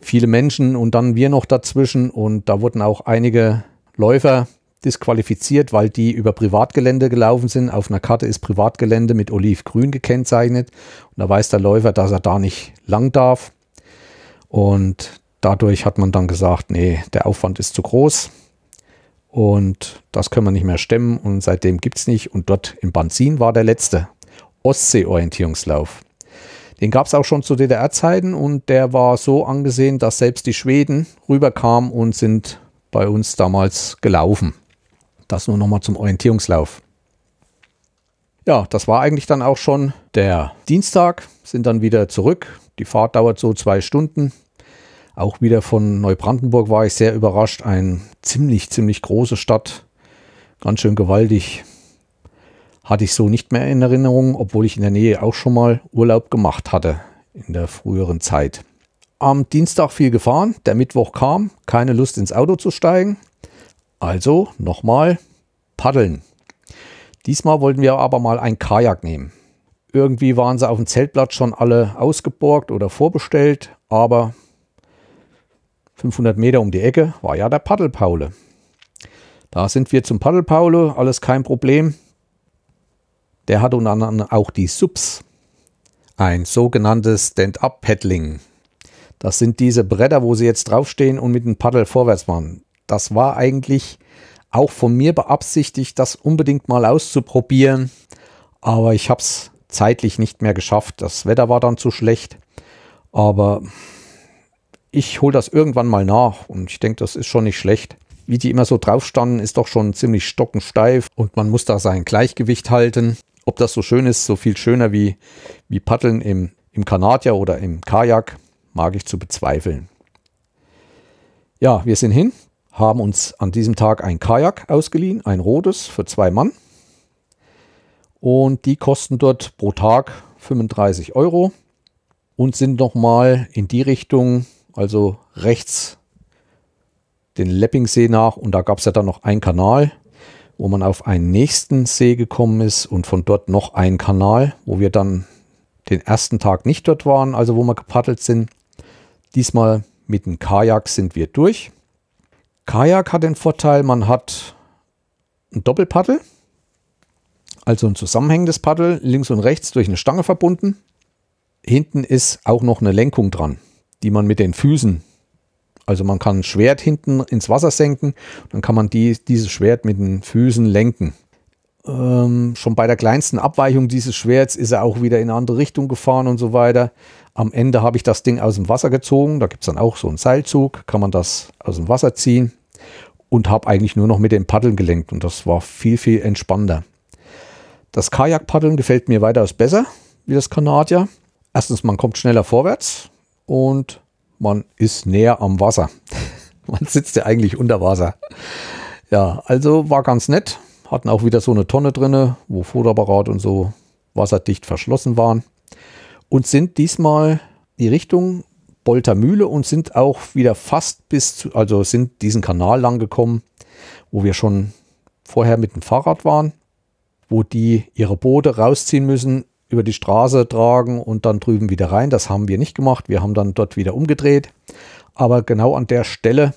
Viele Menschen und dann wir noch dazwischen und da wurden auch einige Läufer disqualifiziert, weil die über Privatgelände gelaufen sind. Auf einer Karte ist Privatgelände mit olivgrün gekennzeichnet. Und da weiß der Läufer, dass er da nicht lang darf. Und dadurch hat man dann gesagt, nee, der Aufwand ist zu groß. Und das können wir nicht mehr stemmen. Und seitdem gibt es nicht. Und dort im Banzin war der letzte Ostsee-Orientierungslauf. Den gab es auch schon zu DDR-Zeiten und der war so angesehen, dass selbst die Schweden rüberkamen und sind bei uns damals gelaufen. Das nur nochmal zum Orientierungslauf. Ja, das war eigentlich dann auch schon der Dienstag, sind dann wieder zurück. Die Fahrt dauert so zwei Stunden. Auch wieder von Neubrandenburg war ich sehr überrascht. Eine ziemlich, ziemlich große Stadt. Ganz schön gewaltig. Hatte ich so nicht mehr in Erinnerung, obwohl ich in der Nähe auch schon mal Urlaub gemacht hatte in der früheren Zeit. Am Dienstag viel gefahren, der Mittwoch kam, keine Lust ins Auto zu steigen. Also nochmal paddeln. Diesmal wollten wir aber mal ein Kajak nehmen. Irgendwie waren sie auf dem Zeltplatz schon alle ausgeborgt oder vorbestellt, aber 500 Meter um die Ecke war ja der Paddelpaule. Da sind wir zum Paddelpaule, alles kein Problem. Der hat unter anderem auch die Subs, ein sogenanntes Stand-Up-Paddling. Das sind diese Bretter, wo sie jetzt draufstehen und mit dem Paddel vorwärts fahren. Das war eigentlich auch von mir beabsichtigt, das unbedingt mal auszuprobieren. Aber ich habe es zeitlich nicht mehr geschafft. Das Wetter war dann zu schlecht. Aber ich hole das irgendwann mal nach und ich denke, das ist schon nicht schlecht. Wie die immer so drauf standen, ist doch schon ziemlich stockensteif und man muss da sein Gleichgewicht halten. Ob das so schön ist, so viel schöner wie, wie Paddeln im, im Kanadier oder im Kajak, mag ich zu bezweifeln. Ja, wir sind hin, haben uns an diesem Tag ein Kajak ausgeliehen, ein rotes für zwei Mann. Und die kosten dort pro Tag 35 Euro und sind nochmal in die Richtung, also rechts den Leppingsee nach. Und da gab es ja dann noch einen Kanal, wo man auf einen nächsten See gekommen ist und von dort noch einen Kanal, wo wir dann den ersten Tag nicht dort waren, also wo wir gepaddelt sind. Diesmal mit dem Kajak sind wir durch. Kajak hat den Vorteil, man hat ein Doppelpaddel, also ein zusammenhängendes Paddel, links und rechts durch eine Stange verbunden. Hinten ist auch noch eine Lenkung dran, die man mit den Füßen, also man kann ein Schwert hinten ins Wasser senken, dann kann man die, dieses Schwert mit den Füßen lenken. Ähm, schon bei der kleinsten Abweichung dieses Schwerts ist er auch wieder in eine andere Richtung gefahren und so weiter. Am Ende habe ich das Ding aus dem Wasser gezogen. Da gibt es dann auch so einen Seilzug, kann man das aus dem Wasser ziehen und habe eigentlich nur noch mit den Paddeln gelenkt und das war viel, viel entspannender. Das Kajakpaddeln gefällt mir weitaus besser wie das Kanadier. Erstens, man kommt schneller vorwärts und man ist näher am Wasser. man sitzt ja eigentlich unter Wasser. Ja, also war ganz nett. Hatten auch wieder so eine Tonne drinne, wo Futterapparat und so wasserdicht verschlossen waren. Und sind diesmal die Richtung Boltermühle und sind auch wieder fast bis zu, also sind diesen Kanal lang gekommen, wo wir schon vorher mit dem Fahrrad waren, wo die ihre Boote rausziehen müssen, über die Straße tragen und dann drüben wieder rein. Das haben wir nicht gemacht. Wir haben dann dort wieder umgedreht. Aber genau an der Stelle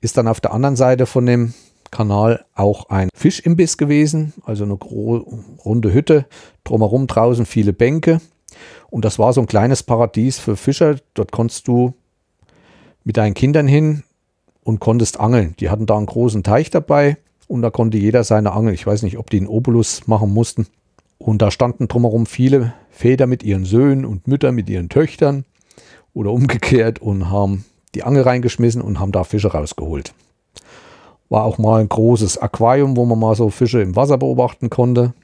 ist dann auf der anderen Seite von dem Kanal auch ein Fischimbiss gewesen, also eine runde Hütte, drumherum draußen viele Bänke. Und das war so ein kleines Paradies für Fischer. Dort konntest du mit deinen Kindern hin und konntest angeln. Die hatten da einen großen Teich dabei und da konnte jeder seine Angel. Ich weiß nicht, ob die einen Obolus machen mussten. Und da standen drumherum viele Väter mit ihren Söhnen und Mütter mit ihren Töchtern oder umgekehrt und haben die Angel reingeschmissen und haben da Fische rausgeholt. War auch mal ein großes Aquarium, wo man mal so Fische im Wasser beobachten konnte.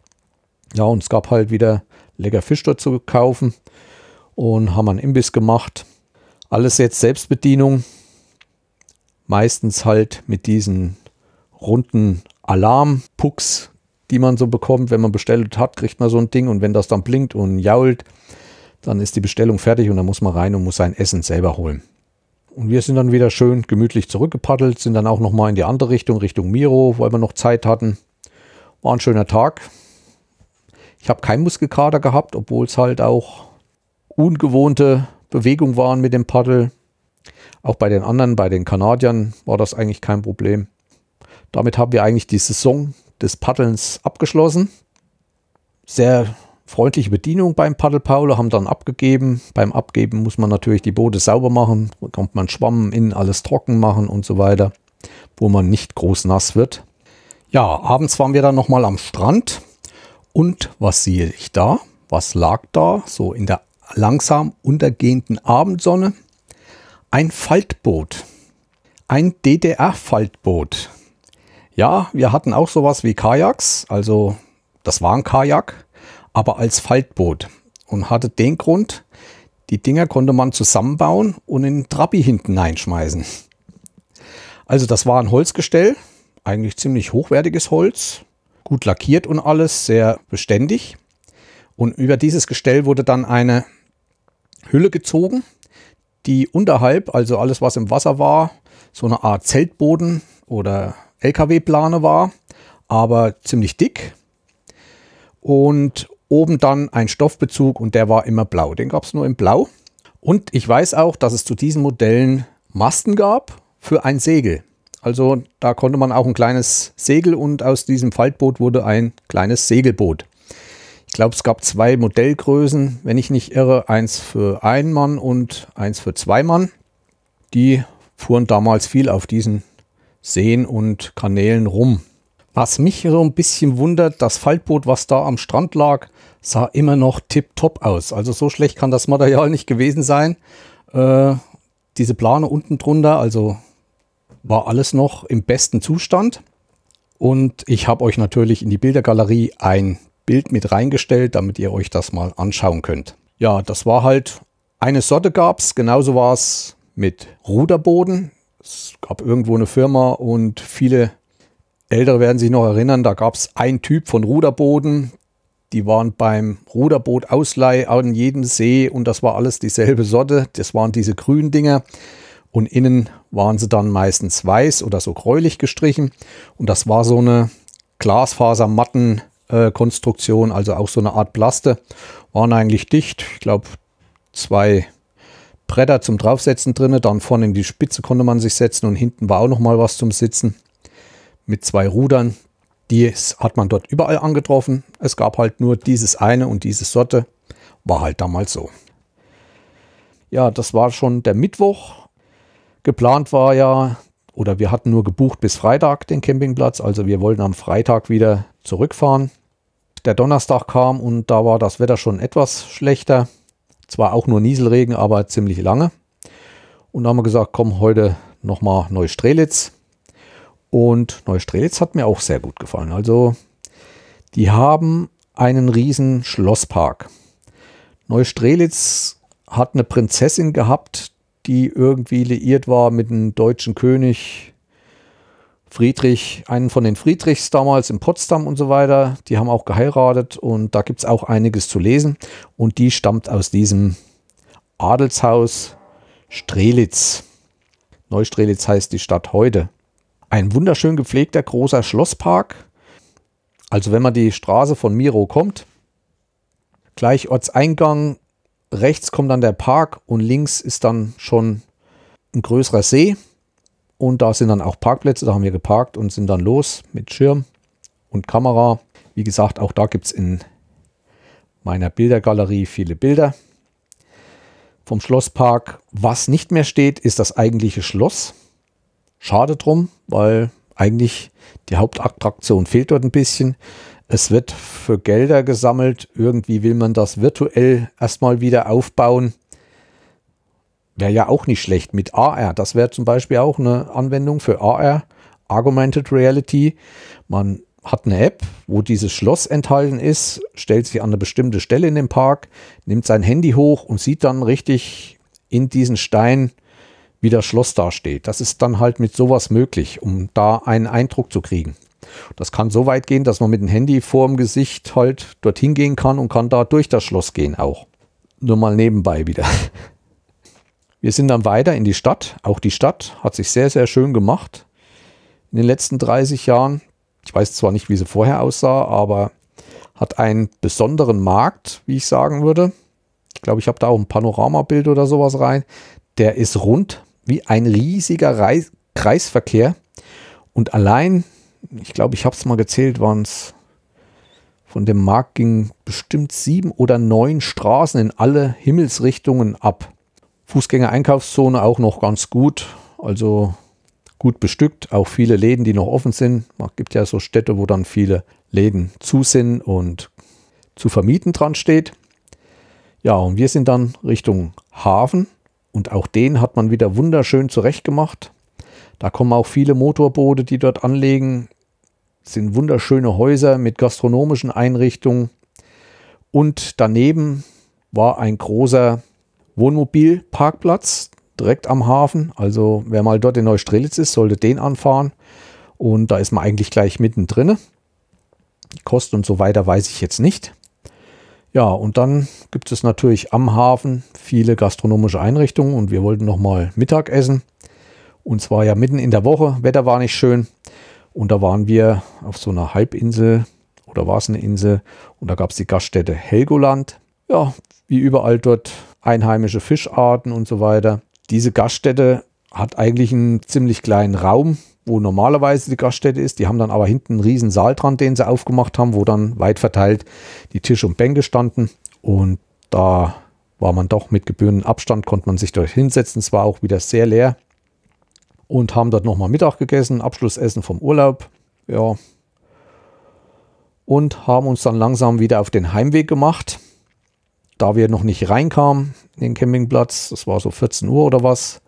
Ja, und es gab halt wieder lecker Fisch dort zu kaufen und haben einen Imbiss gemacht. Alles jetzt Selbstbedienung. Meistens halt mit diesen runden Alarmpucks, die man so bekommt. Wenn man bestellt hat, kriegt man so ein Ding und wenn das dann blinkt und jault, Dann ist die Bestellung fertig und dann muss man rein und muss sein Essen selber holen. Und wir sind dann wieder schön gemütlich zurückgepaddelt, sind dann auch nochmal in die andere Richtung, Richtung Miro, weil wir noch Zeit hatten. War ein schöner Tag. Ich habe keinen Muskelkater gehabt, obwohl es halt auch ungewohnte Bewegungen waren mit dem Paddel. Auch bei den anderen, bei den Kanadiern war das eigentlich kein Problem. Damit haben wir eigentlich die Saison des Paddelns abgeschlossen. Sehr freundliche Bedienung beim Paddelpaulo, haben dann abgegeben. Beim Abgeben muss man natürlich die Boote sauber machen, bekommt man Schwamm in, alles trocken machen und so weiter, wo man nicht groß nass wird. Ja, abends waren wir dann nochmal am Strand und was sehe ich da? Was lag da? So in der langsam untergehenden Abendsonne. Ein Faltboot. Ein DDR-Faltboot. Ja, wir hatten auch sowas wie Kajaks, also das war ein Kajak, aber als Faltboot und hatte den Grund, die Dinger konnte man zusammenbauen und in den Trabi hinten einschmeißen. Also das war ein Holzgestell, eigentlich ziemlich hochwertiges Holz, gut lackiert und alles, sehr beständig. Und über dieses Gestell wurde dann eine Hülle gezogen, die unterhalb, also alles was im Wasser war, so eine Art Zeltboden oder LKW-Plane war, aber ziemlich dick. Und oben dann ein Stoffbezug und der war immer blau. Den gab es nur in blau. Und ich weiß auch, dass es zu diesen Modellen Masten gab für ein Segel. Also da konnte man auch ein kleines Segel und aus diesem Faltboot wurde ein kleines Segelboot. Ich glaube, es gab zwei Modellgrößen, wenn ich nicht irre, eins für einen Mann und eins für zwei Mann. Die fuhren damals viel auf diesen Seen und Kanälen rum. Was mich so ein bisschen wundert, das Faltboot, was da am Strand lag, sah immer noch tipptopp aus. Also so schlecht kann das Material nicht gewesen sein. Äh, diese Plane unten drunter, also war alles noch im besten Zustand. Und ich habe euch natürlich in die Bildergalerie ein Bild mit reingestellt, damit ihr euch das mal anschauen könnt. Ja, das war halt eine Sorte gab es, genauso war es mit Ruderboden. Es gab irgendwo eine Firma und viele Ältere werden sich noch erinnern, da gab es einen Typ von Ruderboden. Die waren beim Ruderboot-Ausleih an jedem See und das war alles dieselbe Sorte. Das waren diese grünen Dinger und innen waren sie dann meistens weiß oder so gräulich gestrichen und das war so eine Glasfasermatten-Konstruktion, also auch so eine Art Plaste. Waren eigentlich dicht, ich glaube zwei Bretter zum Draufsetzen drin, dann vorne in die Spitze konnte man sich setzen und hinten war auch noch mal was zum Sitzen mit zwei Rudern. Die hat man dort überall angetroffen. Es gab halt nur dieses eine und diese Sorte. War halt damals so. Ja, das war schon der Mittwoch. Geplant war ja, oder wir hatten nur gebucht bis Freitag den Campingplatz. Also wir wollten am Freitag wieder zurückfahren. Der Donnerstag kam und da war das Wetter schon etwas schlechter. Zwar auch nur Nieselregen, aber ziemlich lange. Und da haben wir gesagt, komm, heute nochmal Neustrelitz. Und Neustrelitz hat mir auch sehr gut gefallen. Also, die haben einen riesen Schlosspark. Neustrelitz hat eine Prinzessin gehabt, die irgendwie liiert war mit dem deutschen König Friedrich, einen von den Friedrichs damals in Potsdam und so weiter. Die haben auch geheiratet und da gibt es auch einiges zu lesen. Und die stammt aus diesem Adelshaus Strelitz. Neustrelitz heißt die Stadt heute. Ein wunderschön gepflegter großer Schlosspark. Also wenn man die Straße von Miro kommt, gleich Ortseingang, rechts kommt dann der Park und links ist dann schon ein größerer See. Und da sind dann auch Parkplätze, da haben wir geparkt und sind dann los mit Schirm und Kamera. Wie gesagt, auch da gibt es in meiner Bildergalerie viele Bilder vom Schlosspark. Was nicht mehr steht, ist das eigentliche Schloss. Schade drum, weil eigentlich die Hauptattraktion fehlt dort ein bisschen. Es wird für Gelder gesammelt. Irgendwie will man das virtuell erstmal wieder aufbauen. Wäre ja auch nicht schlecht mit AR. Das wäre zum Beispiel auch eine Anwendung für AR, Augmented Reality. Man hat eine App, wo dieses Schloss enthalten ist, stellt sich an eine bestimmte Stelle in dem Park, nimmt sein Handy hoch und sieht dann richtig in diesen Stein wie das Schloss dasteht. Das ist dann halt mit sowas möglich, um da einen Eindruck zu kriegen. Das kann so weit gehen, dass man mit dem Handy vor dem Gesicht halt dorthin gehen kann und kann da durch das Schloss gehen auch. Nur mal nebenbei wieder. Wir sind dann weiter in die Stadt. Auch die Stadt hat sich sehr, sehr schön gemacht in den letzten 30 Jahren. Ich weiß zwar nicht, wie sie vorher aussah, aber hat einen besonderen Markt, wie ich sagen würde. Ich glaube, ich habe da auch ein Panoramabild oder sowas rein. Der ist rund wie ein riesiger Reis Kreisverkehr. Und allein, ich glaube, ich habe es mal gezählt, waren es von dem Markt ging bestimmt sieben oder neun Straßen in alle Himmelsrichtungen ab. Fußgänger-Einkaufszone auch noch ganz gut. Also gut bestückt, auch viele Läden, die noch offen sind. Man gibt ja so Städte, wo dann viele Läden zu sind und zu vermieten dran steht. Ja, und wir sind dann Richtung Hafen und auch den hat man wieder wunderschön zurechtgemacht. Da kommen auch viele Motorboote, die dort anlegen. Das sind wunderschöne Häuser mit gastronomischen Einrichtungen. Und daneben war ein großer Wohnmobilparkplatz direkt am Hafen. Also wer mal dort in Neustrelitz ist, sollte den anfahren. Und da ist man eigentlich gleich mittendrin. Kosten und so weiter weiß ich jetzt nicht. Ja, und dann gibt es natürlich am Hafen viele gastronomische Einrichtungen und wir wollten noch mal Mittag essen. Und zwar ja mitten in der Woche. Wetter war nicht schön. Und da waren wir auf so einer Halbinsel oder war es eine Insel und da gab es die Gaststätte Helgoland. Ja, wie überall dort einheimische Fischarten und so weiter. Diese Gaststätte hat eigentlich einen ziemlich kleinen Raum, wo normalerweise die Gaststätte ist. Die haben dann aber hinten einen riesen Saal dran, den sie aufgemacht haben, wo dann weit verteilt die Tische und Bänke standen. Und da war man doch mit gebührendem Abstand, konnte man sich dort hinsetzen. Es war auch wieder sehr leer. Und haben dort nochmal Mittag gegessen, Abschlussessen vom Urlaub. Ja. Und haben uns dann langsam wieder auf den Heimweg gemacht da wir noch nicht reinkamen in den Campingplatz, das war so 14 Uhr oder was,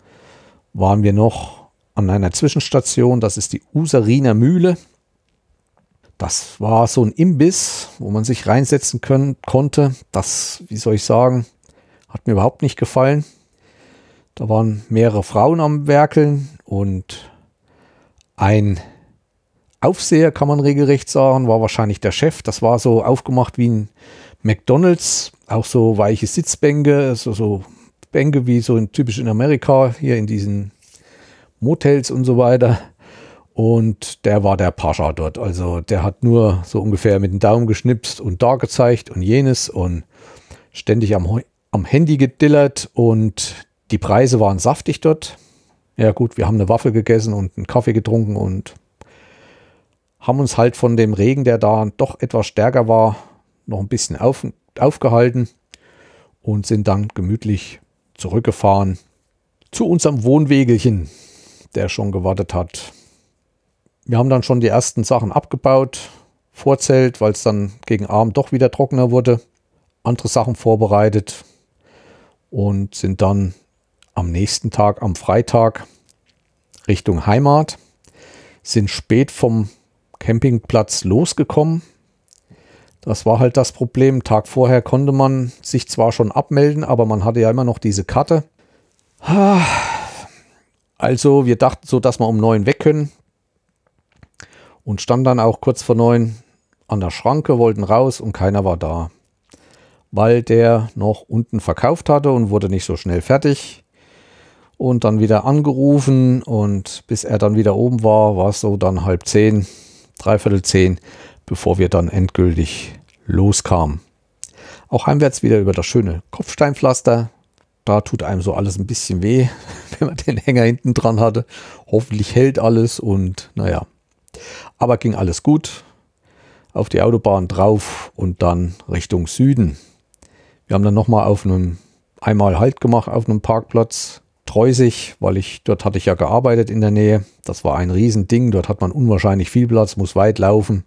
waren wir noch an einer Zwischenstation, das ist die Useriner Mühle. Das war so ein Imbiss, wo man sich reinsetzen können, konnte. Das, wie soll ich sagen, hat mir überhaupt nicht gefallen. Da waren mehrere Frauen am Werkeln und ein Aufseher, kann man regelrecht sagen, war wahrscheinlich der Chef. Das war so aufgemacht wie ein McDonalds auch so weiche Sitzbänke, so, so Bänke wie so in, typisch in Amerika, hier in diesen Motels und so weiter. Und der war der Pascha dort. Also der hat nur so ungefähr mit dem Daumen geschnipst und da gezeigt und jenes und ständig am, am Handy gedillert und die Preise waren saftig dort. Ja gut, wir haben eine Waffe gegessen und einen Kaffee getrunken und haben uns halt von dem Regen, der da doch etwas stärker war, noch ein bisschen auf, aufgehalten und sind dann gemütlich zurückgefahren zu unserem Wohnwegelchen, der schon gewartet hat. Wir haben dann schon die ersten Sachen abgebaut, Vorzelt, weil es dann gegen Abend doch wieder trockener wurde, andere Sachen vorbereitet und sind dann am nächsten Tag, am Freitag, Richtung Heimat, sind spät vom Campingplatz losgekommen, das war halt das Problem. Tag vorher konnte man sich zwar schon abmelden, aber man hatte ja immer noch diese Karte. Also wir dachten so, dass wir um neun weg können und standen dann auch kurz vor neun an der Schranke, wollten raus und keiner war da, weil der noch unten verkauft hatte und wurde nicht so schnell fertig. Und dann wieder angerufen und bis er dann wieder oben war, war es so dann halb zehn, dreiviertel zehn bevor wir dann endgültig loskamen. Auch heimwärts wieder über das schöne Kopfsteinpflaster. Da tut einem so alles ein bisschen weh, wenn man den Hänger hinten dran hatte. Hoffentlich hält alles und naja. Aber ging alles gut. Auf die Autobahn drauf und dann Richtung Süden. Wir haben dann nochmal auf einem, einmal Halt gemacht auf einem Parkplatz. Treusig, weil ich, dort hatte ich ja gearbeitet in der Nähe. Das war ein Riesending. Dort hat man unwahrscheinlich viel Platz, muss weit laufen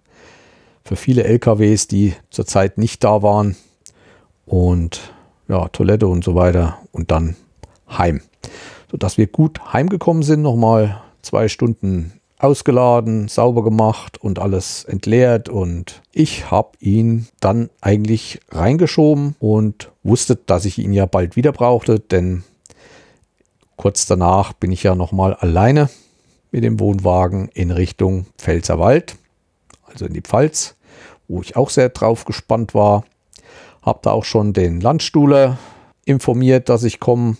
für viele LKWs, die zurzeit nicht da waren. Und ja, Toilette und so weiter und dann heim. Sodass wir gut heimgekommen sind, nochmal zwei Stunden ausgeladen, sauber gemacht und alles entleert und ich habe ihn dann eigentlich reingeschoben und wusste, dass ich ihn ja bald wieder brauchte, denn kurz danach bin ich ja nochmal alleine mit dem Wohnwagen in Richtung Pfälzerwald, also in die Pfalz wo ich auch sehr drauf gespannt war. Habe da auch schon den Landstuhler informiert, dass ich komme.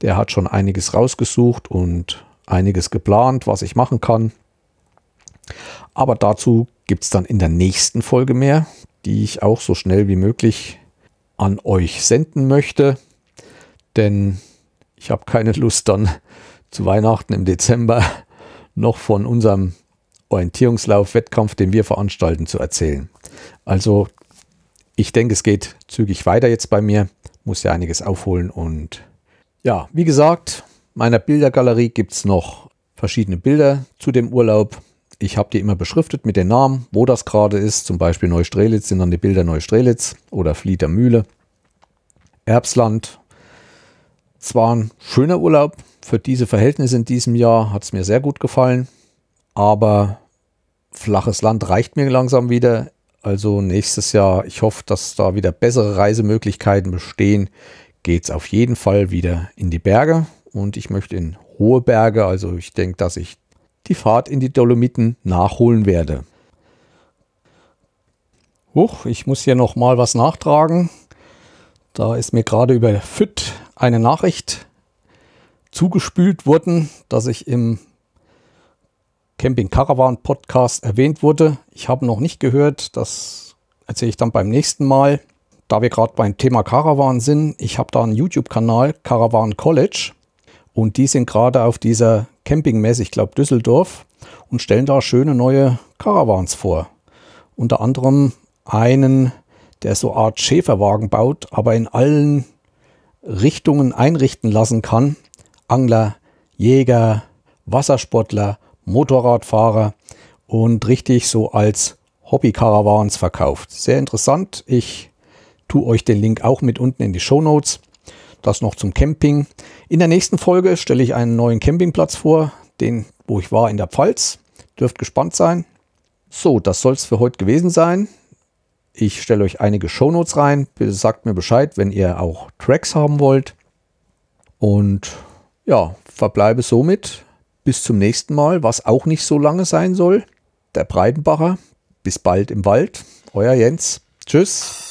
Der hat schon einiges rausgesucht und einiges geplant, was ich machen kann. Aber dazu gibt es dann in der nächsten Folge mehr, die ich auch so schnell wie möglich an euch senden möchte. Denn ich habe keine Lust dann zu Weihnachten im Dezember noch von unserem Orientierungslauf-Wettkampf, den wir veranstalten, zu erzählen. Also ich denke, es geht zügig weiter jetzt bei mir. Muss ja einiges aufholen. Und ja, wie gesagt, meiner Bildergalerie gibt es noch verschiedene Bilder zu dem Urlaub. Ich habe die immer beschriftet mit den Namen, wo das gerade ist. Zum Beispiel Neustrelitz sind dann die Bilder Neustrelitz oder Flieder Mühle. Erbsland. Es war ein schöner Urlaub. Für diese Verhältnisse in diesem Jahr hat es mir sehr gut gefallen. Aber flaches Land reicht mir langsam wieder. Also nächstes Jahr, ich hoffe, dass da wieder bessere Reisemöglichkeiten bestehen, geht es auf jeden Fall wieder in die Berge. Und ich möchte in hohe Berge. Also ich denke, dass ich die Fahrt in die Dolomiten nachholen werde. Huch, ich muss hier noch mal was nachtragen. Da ist mir gerade über FIT eine Nachricht zugespült worden, dass ich im Camping Caravan Podcast erwähnt wurde. Ich habe noch nicht gehört, das erzähle ich dann beim nächsten Mal. Da wir gerade beim Thema Caravan sind, ich habe da einen YouTube-Kanal, Caravan College, und die sind gerade auf dieser Campingmesse, ich glaube Düsseldorf, und stellen da schöne neue Caravans vor. Unter anderem einen, der so Art Schäferwagen baut, aber in allen Richtungen einrichten lassen kann. Angler, Jäger, Wassersportler, Motorradfahrer und richtig so als Hobby-Caravans verkauft. Sehr interessant. Ich tue euch den Link auch mit unten in die Show Notes. Das noch zum Camping. In der nächsten Folge stelle ich einen neuen Campingplatz vor, den, wo ich war in der Pfalz. Dürft gespannt sein. So, das soll es für heute gewesen sein. Ich stelle euch einige Show Notes rein. Sagt mir Bescheid, wenn ihr auch Tracks haben wollt. Und ja, verbleibe somit bis zum nächsten Mal, was auch nicht so lange sein soll. Der Breitenbacher. Bis bald im Wald. Euer Jens. Tschüss.